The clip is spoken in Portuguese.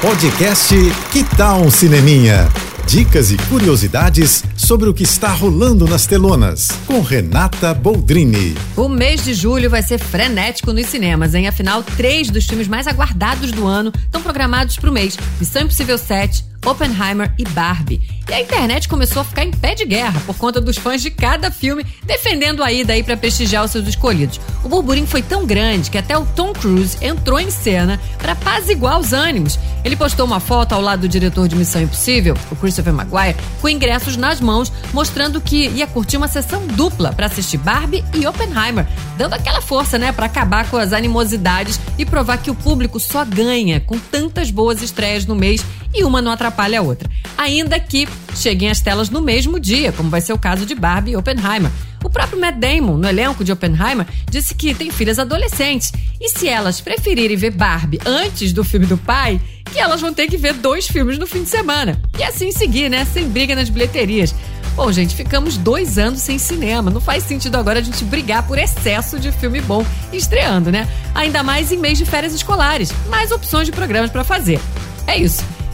Podcast Que Tal um Cineminha? Dicas e curiosidades sobre o que está rolando nas telonas, com Renata Boldrini. O mês de julho vai ser frenético nos cinemas, hein? Afinal, três dos filmes mais aguardados do ano estão programados para o mês: Missão Impossível 7, Oppenheimer e Barbie. E a internet começou a ficar em pé de guerra por conta dos fãs de cada filme defendendo a ida aí para prestigiar os seus escolhidos. O burburinho foi tão grande que até o Tom Cruise entrou em cena para apaziguar os ânimos. Ele postou uma foto ao lado do diretor de Missão Impossível, o Christopher Maguire, com ingressos nas mãos, mostrando que ia curtir uma sessão dupla para assistir Barbie e Oppenheimer, dando aquela força, né, para acabar com as animosidades e provar que o público só ganha com tantas boas estreias no mês e uma não atrapalha a outra. Ainda que cheguem às telas no mesmo dia, como vai ser o caso de Barbie e Oppenheimer. O próprio Matt Damon, no elenco de Oppenheimer, disse que tem filhas adolescentes e se elas preferirem ver Barbie antes do filme do pai, que elas vão ter que ver dois filmes no fim de semana. E assim seguir, né? Sem briga nas bilheterias. Bom, gente, ficamos dois anos sem cinema. Não faz sentido agora a gente brigar por excesso de filme bom estreando, né? Ainda mais em mês de férias escolares. Mais opções de programas para fazer. É isso.